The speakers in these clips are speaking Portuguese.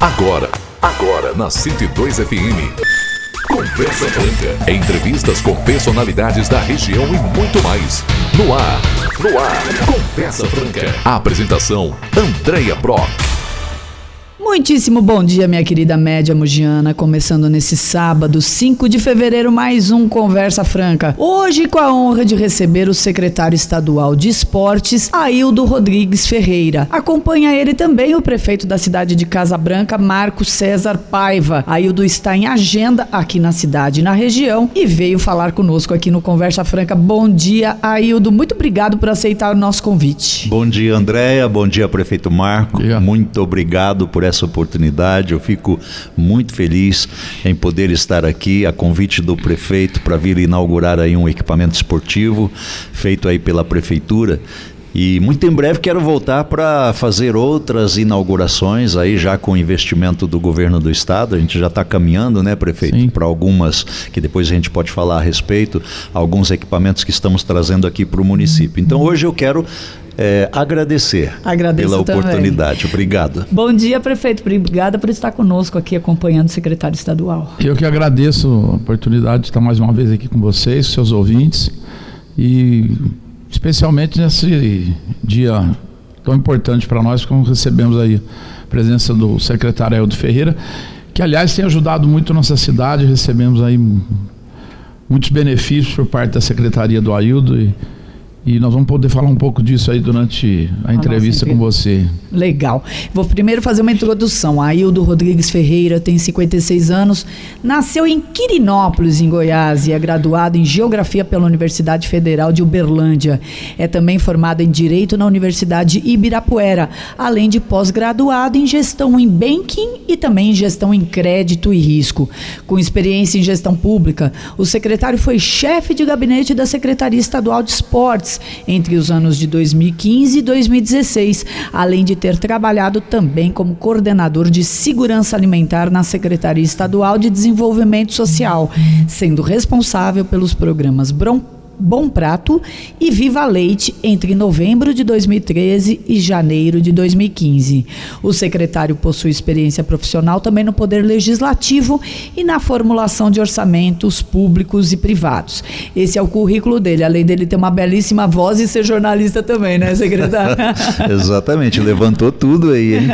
Agora, agora na 102 FM. Conversa Franca. Entrevistas com personalidades da região e muito mais. No ar, no ar. Conversa Franca. A apresentação: Andréia Brock. Muitíssimo bom dia, minha querida média mugiana. Começando nesse sábado, 5 de fevereiro, mais um Conversa Franca. Hoje, com a honra de receber o secretário estadual de Esportes, Aildo Rodrigues Ferreira. Acompanha ele também o prefeito da cidade de Casa Branca, Marco César Paiva. Aildo está em agenda aqui na cidade e na região e veio falar conosco aqui no Conversa Franca. Bom dia, Aildo. Muito obrigado por aceitar o nosso convite. Bom dia, Andréia. Bom dia, prefeito Marco. Muito obrigado por essa essa oportunidade. Eu fico muito feliz em poder estar aqui a convite do prefeito para vir inaugurar aí um equipamento esportivo feito aí pela prefeitura. E muito em breve quero voltar para fazer outras inaugurações aí já com investimento do governo do estado. A gente já está caminhando, né, prefeito, para algumas que depois a gente pode falar a respeito, alguns equipamentos que estamos trazendo aqui para o município. Então hoje eu quero é, agradecer Agradeço pela também. oportunidade. Obrigado. Bom dia, prefeito. Obrigada por estar conosco aqui acompanhando o secretário estadual. Eu que agradeço a oportunidade de estar mais uma vez aqui com vocês, seus ouvintes, e especialmente nesse dia tão importante para nós, como recebemos aí a presença do secretário Eldo Ferreira, que aliás tem ajudado muito nossa cidade, recebemos aí muitos benefícios por parte da secretaria do Aildo e e nós vamos poder falar um pouco disso aí durante a, a entrevista com você. Legal. Vou primeiro fazer uma introdução. Aildo Rodrigues Ferreira tem 56 anos, nasceu em Quirinópolis, em Goiás, e é graduado em Geografia pela Universidade Federal de Uberlândia. É também formado em Direito na Universidade Ibirapuera, além de pós-graduado em Gestão em Banking e também em Gestão em Crédito e Risco. Com experiência em gestão pública, o secretário foi chefe de gabinete da Secretaria Estadual de Esportes entre os anos de 2015 e 2016, além de ter trabalhado também como coordenador de segurança alimentar na Secretaria Estadual de Desenvolvimento Social, sendo responsável pelos programas Brom Bom Prato e Viva Leite entre novembro de 2013 e janeiro de 2015. O secretário possui experiência profissional também no Poder Legislativo e na formulação de orçamentos públicos e privados. Esse é o currículo dele, além dele ter uma belíssima voz e ser jornalista também, né, secretário? Exatamente, levantou tudo aí, hein?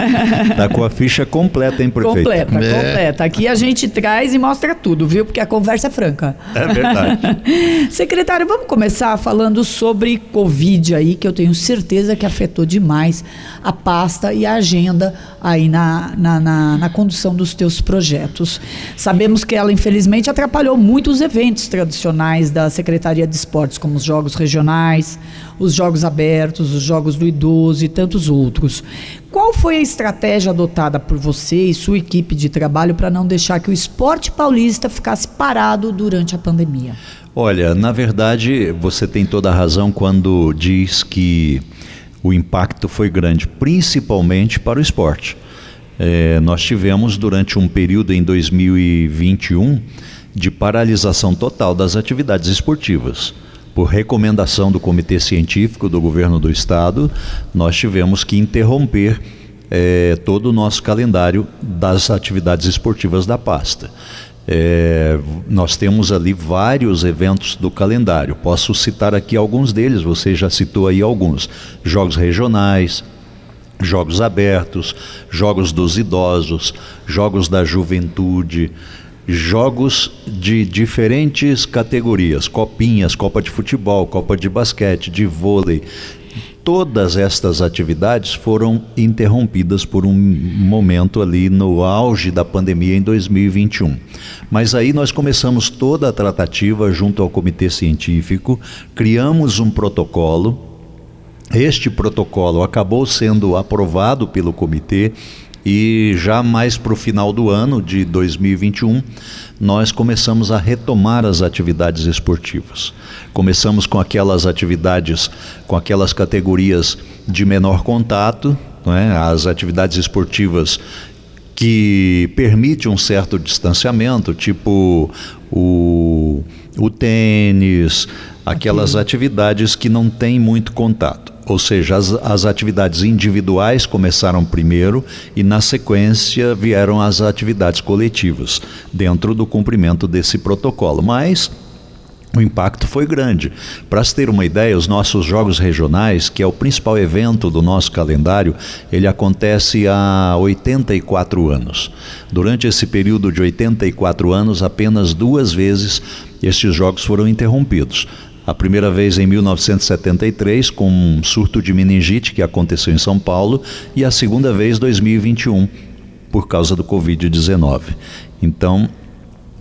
Tá com a ficha completa, hein, prefeito? Completa, é. completa. Aqui a gente traz e mostra tudo, viu? Porque a conversa é franca. É verdade. secretário, vamos começar falando sobre Covid aí, que eu tenho certeza que afetou demais a pasta e a agenda aí na, na, na, na condução dos teus projetos. Sabemos que ela, infelizmente, atrapalhou muito os eventos tradicionais da Secretaria de Esportes, como os Jogos Regionais, os Jogos Abertos, os Jogos do Idoso e tantos outros. Qual foi a estratégia adotada por você e sua equipe de trabalho para não deixar que o esporte paulista ficasse parado durante a pandemia? Olha, na verdade, você tem toda a razão quando diz que o impacto foi grande, principalmente para o esporte. É, nós tivemos durante um período em 2021 de paralisação total das atividades esportivas. Por recomendação do Comitê Científico do Governo do Estado, nós tivemos que interromper é, todo o nosso calendário das atividades esportivas da pasta. É, nós temos ali vários eventos do calendário. Posso citar aqui alguns deles, você já citou aí alguns: jogos regionais, jogos abertos, jogos dos idosos, jogos da juventude, jogos de diferentes categorias: copinhas, Copa de Futebol, Copa de Basquete, de vôlei, todas estas atividades foram interrompidas por um momento ali no auge da pandemia em 2021. Mas aí nós começamos toda a tratativa junto ao comitê científico, criamos um protocolo. Este protocolo acabou sendo aprovado pelo comitê e já mais para o final do ano de 2021, nós começamos a retomar as atividades esportivas. Começamos com aquelas atividades, com aquelas categorias de menor contato, é? as atividades esportivas que permite um certo distanciamento, tipo o, o tênis, aquelas atividades que não têm muito contato. Ou seja, as, as atividades individuais começaram primeiro e, na sequência, vieram as atividades coletivas, dentro do cumprimento desse protocolo. Mas o impacto foi grande. Para se ter uma ideia, os nossos Jogos Regionais, que é o principal evento do nosso calendário, ele acontece há 84 anos. Durante esse período de 84 anos, apenas duas vezes estes jogos foram interrompidos. A primeira vez em 1973, com um surto de meningite que aconteceu em São Paulo, e a segunda vez em 2021, por causa do Covid-19. Então,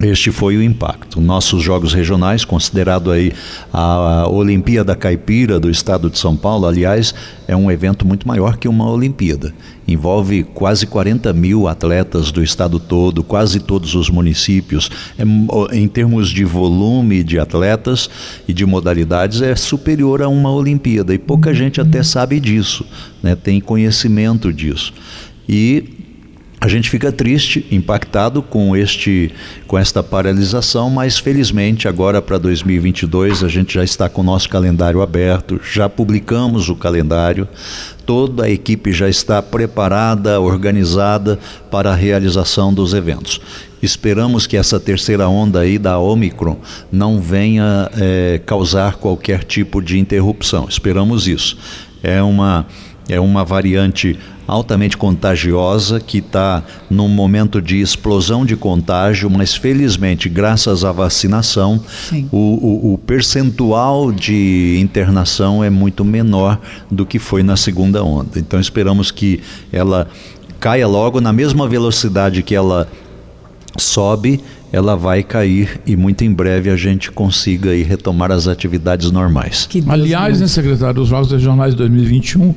este foi o impacto. Nossos jogos regionais, considerado aí a Olimpíada Caipira do estado de São Paulo, aliás, é um evento muito maior que uma Olimpíada. Envolve quase 40 mil atletas do estado todo, quase todos os municípios. É, em termos de volume de atletas e de modalidades, é superior a uma Olimpíada. E pouca gente até sabe disso, né? tem conhecimento disso. E a gente fica triste, impactado com este com esta paralisação, mas felizmente agora para 2022 a gente já está com o nosso calendário aberto, já publicamos o calendário, toda a equipe já está preparada, organizada para a realização dos eventos. Esperamos que essa terceira onda aí da Omicron não venha é, causar qualquer tipo de interrupção. Esperamos isso. É uma é uma variante altamente contagiosa que está num momento de explosão de contágio, mas felizmente, graças à vacinação, o, o, o, percentual de internação é muito menor do que foi na segunda onda. Então esperamos que ela caia logo na mesma velocidade que ela sobe ela vai cair e muito em breve a gente consiga aí retomar as atividades normais. Aliás, né, secretário, os Jogos Regionais 2021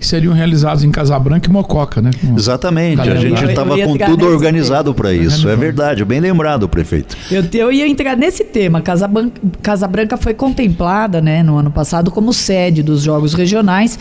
que seriam realizados em Casabranca e Mococa, né? Com Exatamente, a gente estava com tudo organizado para isso, é verdade, bem lembrado, prefeito. Eu, eu ia entrar nesse tema, Casabranca, Casabranca foi contemplada né, no ano passado como sede dos Jogos Regionais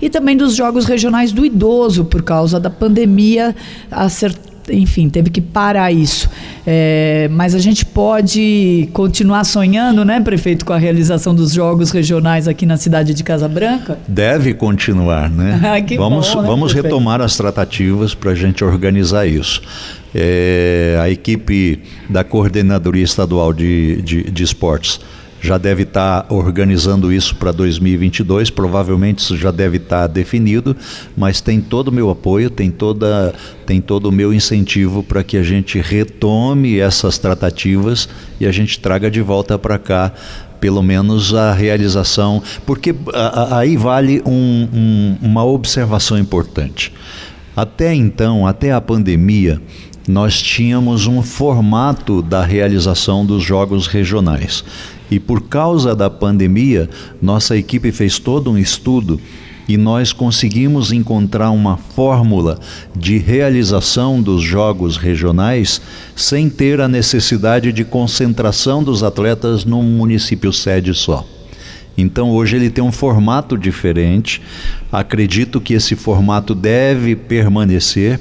e também dos Jogos Regionais do Idoso, por causa da pandemia acertada enfim, teve que parar isso. É, mas a gente pode continuar sonhando, né, prefeito, com a realização dos jogos regionais aqui na cidade de Casa Branca? Deve continuar, né? vamos bom, né, vamos retomar as tratativas para a gente organizar isso. É, a equipe da Coordenadoria Estadual de, de, de Esportes já deve estar tá organizando isso para 2022, provavelmente isso já deve estar tá definido, mas tem todo o meu apoio, tem, toda, tem todo o meu incentivo para que a gente retome essas tratativas e a gente traga de volta para cá pelo menos a realização, porque a, a, aí vale um, um, uma observação importante. Até então, até a pandemia, nós tínhamos um formato da realização dos jogos regionais. E por causa da pandemia, nossa equipe fez todo um estudo e nós conseguimos encontrar uma fórmula de realização dos jogos regionais sem ter a necessidade de concentração dos atletas num município sede só. Então hoje ele tem um formato diferente. Acredito que esse formato deve permanecer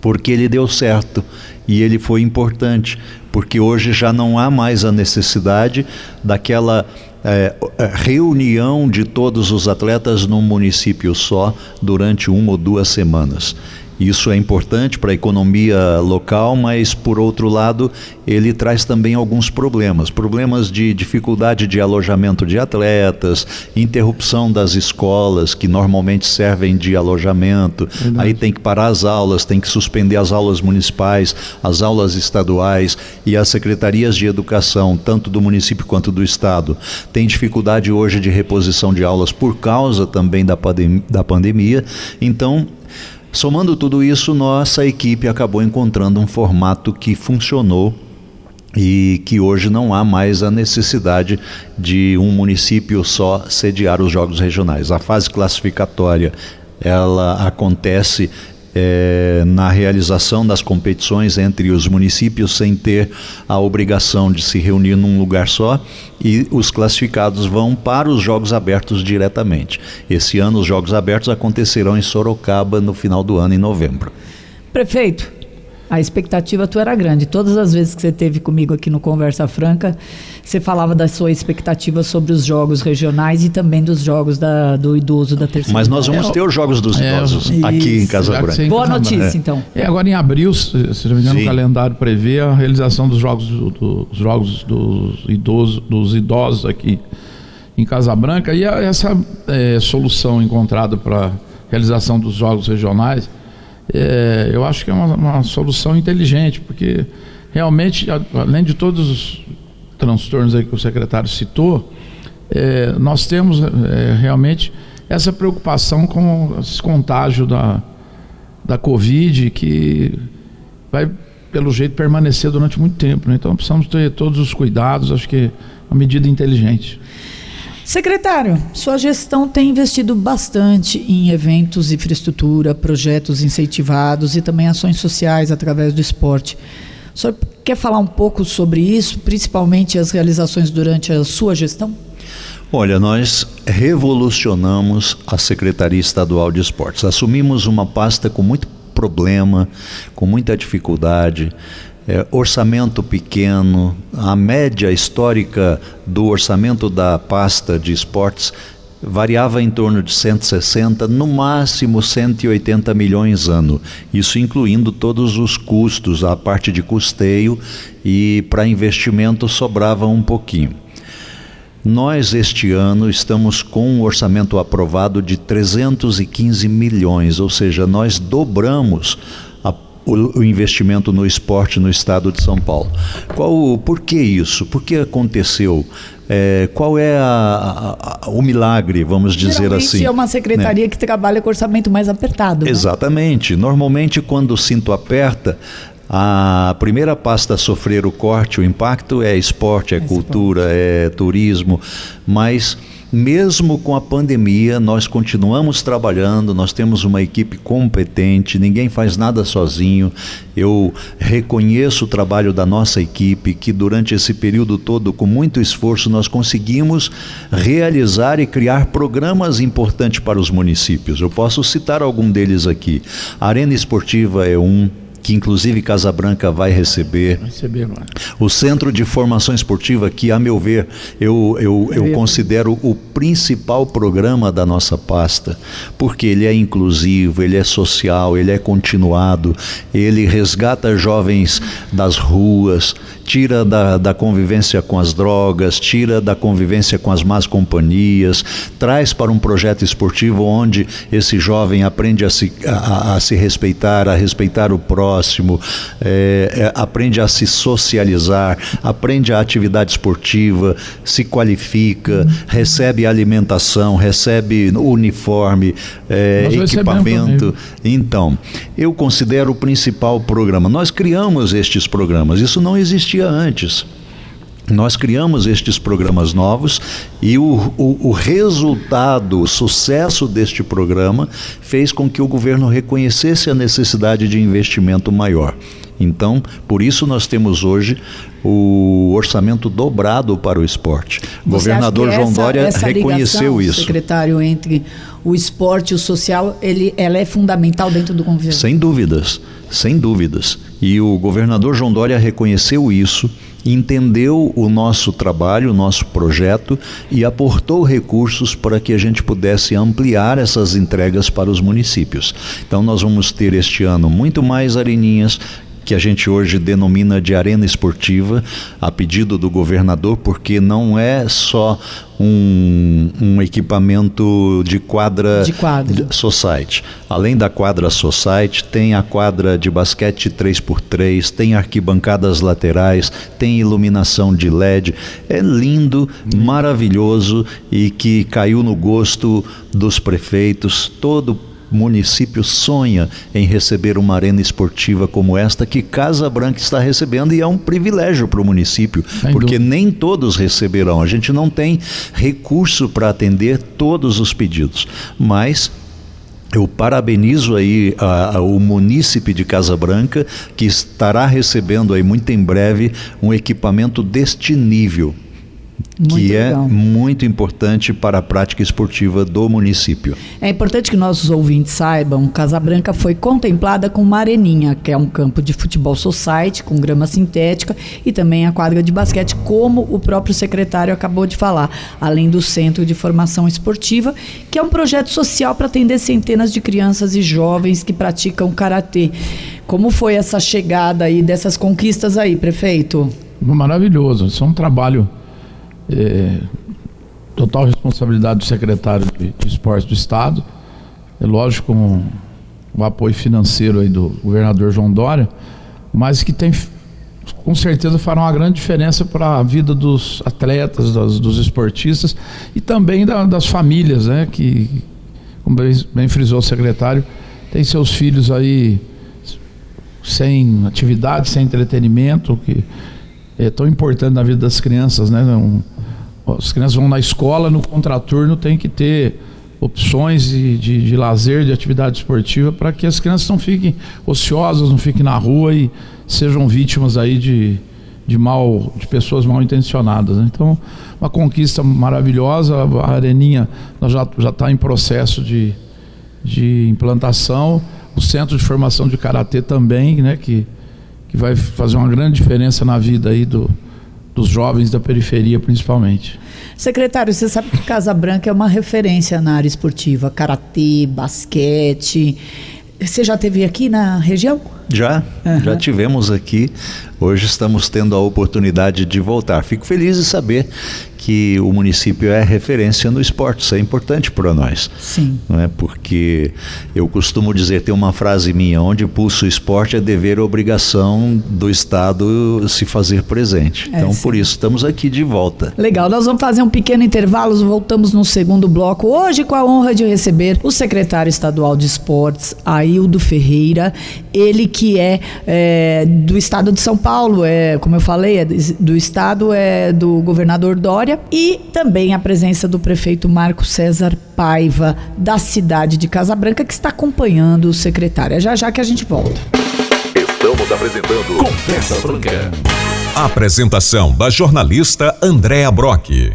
porque ele deu certo e ele foi importante, porque hoje já não há mais a necessidade daquela é, é, reunião de todos os atletas num município só durante uma ou duas semanas. Isso é importante para a economia local, mas por outro lado, ele traz também alguns problemas, problemas de dificuldade de alojamento de atletas, interrupção das escolas que normalmente servem de alojamento. Verdade. Aí tem que parar as aulas, tem que suspender as aulas municipais, as aulas estaduais e as secretarias de educação, tanto do município quanto do estado, tem dificuldade hoje de reposição de aulas por causa também da, pandem da pandemia. Então, Somando tudo isso, nossa equipe acabou encontrando um formato que funcionou e que hoje não há mais a necessidade de um município só sediar os jogos regionais. A fase classificatória ela acontece é, na realização das competições entre os municípios sem ter a obrigação de se reunir num lugar só e os classificados vão para os Jogos Abertos diretamente. Esse ano os Jogos Abertos acontecerão em Sorocaba no final do ano, em novembro. Prefeito, a expectativa tua era grande. Todas as vezes que você teve comigo aqui no Conversa Franca, você falava da sua expectativa sobre os jogos regionais e também dos jogos da, do idoso da terceira. Mas nós vamos ter os jogos dos É, idosos isso. aqui em Casa Branca. Boa notícia, então. É, agora em abril, se, se não me engano, Sim. o calendário prevê a realização dos jogos, do- dos jogos dos idosos, dos idosos aqui em Casa Branca e a- essa é, solução encontrada para a realização dos jogos regionais, é, eu acho que é uma, uma solução inteligente, porque realmente, além de todos os transtornos que o secretário citou, é, nós temos é, realmente essa preocupação com esse contágio da, da Covid que vai, pelo jeito, permanecer durante muito tempo. né? Então precisamos ter todos os cuidados, acho que é uma medida inteligente. Secretário, sua gestão tem investido bastante em eventos, infraestrutura, projetos incentivados e também ações sociais através do esporte. O senhor quer falar um pouco sobre isso, principalmente as realizações durante a sua gestão? Olha, nós revolucionamos a Secretaria Estadual de Esportes. Assumimos uma pasta com muito problema, com muita dificuldade, é, orçamento pequeno, a média histórica do orçamento da pasta de esportes variava em torno de 160, no máximo 180 milhões ano. Isso incluindo todos os custos, a parte de custeio e para investimento sobrava um pouquinho. Nós, este ano, estamos com um orçamento aprovado de 315 milhões, ou seja, nós dobramos o, investimento no esporte no estado de São Paulo. Qual, por que isso? Por que aconteceu? É, qual é a- a- a- o milagre, vamos dizer Geralmente assim? é uma secretaria que trabalha com orçamento mais apertado. né? Exatamente. Normalmente, quando o cinto aperta, a primeira pasta a sofrer o corte, o impacto é esporte, é cultura, é turismo, mas mesmo com a pandemia, nós continuamos trabalhando, nós temos uma equipe competente, ninguém faz nada sozinho. Eu reconheço o trabalho da nossa equipe, que durante esse período todo, com muito esforço, nós conseguimos realizar e criar programas importantes para os municípios. Eu posso citar algum deles aqui. A Arena Esportiva é um. Que inclusive Casa Branca vai receber. Receber agora. O Centro de Formação Esportiva, que, a meu ver, eu, eu, eu considero o principal programa da nossa pasta, porque ele é inclusivo, ele é social, ele é continuado, ele resgata jovens das ruas, tira da, da convivência com as drogas, tira da convivência com as más companhias, traz para um projeto esportivo onde esse jovem aprende a se, a- a, se respeitar, a respeitar o próximo, é, é, aprende a se socializar, aprende a atividade esportiva, se qualifica, recebe alimentação, recebe uniforme, é, equipamento. Então, eu considero o principal programa. Nós criamos estes programas, isso não existia antes. Nós criamos estes programas novos e o, o, o resultado, o sucesso deste programa fez com que o governo reconhecesse a necessidade de investimento maior. Então, por isso nós temos hoje o orçamento dobrado para o esporte. O governador que João essa- Dória essa reconheceu ligação, isso. Secretário, entre o esporte e o social, ele, ela é fundamental dentro do governo. Sem dúvidas, sem dúvidas. E o governador João Dória reconheceu isso, entendeu o nosso trabalho, o nosso projeto e aportou recursos para que a gente pudesse ampliar essas entregas para os municípios. Então nós vamos ter este ano muito mais areninhas que a gente hoje denomina de arena esportiva, a pedido do governador, porque não é só um, um equipamento de quadra, De quadra. Society. Além da quadra Society, tem a quadra de basquete 3x3, tem arquibancadas laterais, tem iluminação de LED. É lindo, maravilhoso e que caiu no gosto dos prefeitos. Todo município sonha em receber uma arena esportiva como esta que Casa Branca está recebendo e é um privilégio para o município, Sem porque dúvida. nem todos receberão. A gente não tem recurso para atender todos os pedidos, mas eu parabenizo aí a- a- o munícipe de Casa Branca que estará recebendo aí muito em breve um equipamento deste nível. Muito que é legal. é muito importante para a prática esportiva do município. É importante que nossos ouvintes saibam, Casa Branca foi contemplada com uma areninha, que é um campo de futebol society com grama sintética e também a quadra de basquete, como o próprio secretário acabou de falar, além do Centro de Formação Esportiva, que é um projeto social para atender centenas de crianças e jovens que praticam karatê. Como foi essa chegada aí dessas conquistas aí, prefeito? Maravilhoso, isso é um trabalho é, total responsabilidade do secretário de, de Esportes do Estado, é lógico com o apoio financeiro aí do governador João Dória, mas que tem com certeza fará uma grande diferença para a vida dos atletas, das, dos esportistas e também da, das famílias, né? Que, como bem, bem frisou o secretário, tem seus filhos aí sem atividade, sem entretenimento, que é tão importante na vida das crianças, né? Um, as crianças vão na escola, no contraturno tem que ter opções de, de, de lazer, de atividade esportiva, para que as crianças não fiquem ociosas, não fiquem na rua e sejam vítimas aí de, de mal, de pessoas mal intencionadas. Né? Então, uma conquista maravilhosa. A Areninha nós já já está em processo de, de implantação. O centro de formação de karatê também, né? Que, que vai fazer uma grande diferença na vida aí do, dos jovens da periferia, principalmente. Secretário, você sabe que Casa Branca é uma referência na área esportiva, karatê, basquete. Você já teve aqui na região? Já, uhum. já tivemos aqui. Hoje estamos tendo a oportunidade de voltar. Fico feliz de saber que o município é referência no esporte. Isso é importante para nós. Sim. Não é? Porque eu costumo dizer, tem uma frase minha, onde pulsa o esporte é dever obrigação do Estado se fazer presente. É, então, sim. por isso, estamos aqui de volta. Legal, nós vamos fazer um pequeno intervalo, voltamos no segundo bloco. Hoje, com a honra de receber o secretário estadual de esportes, Aildo Ferreira, ele que é, é do estado de São Paulo, é, como eu falei, é do estado é do governador Dória e também a presença do prefeito Marco César Paiva, da cidade de Casa Branca, que está acompanhando o secretário. É já já que a gente volta. Estamos apresentando Conversa Franca. Apresentação da jornalista Andréa Brock.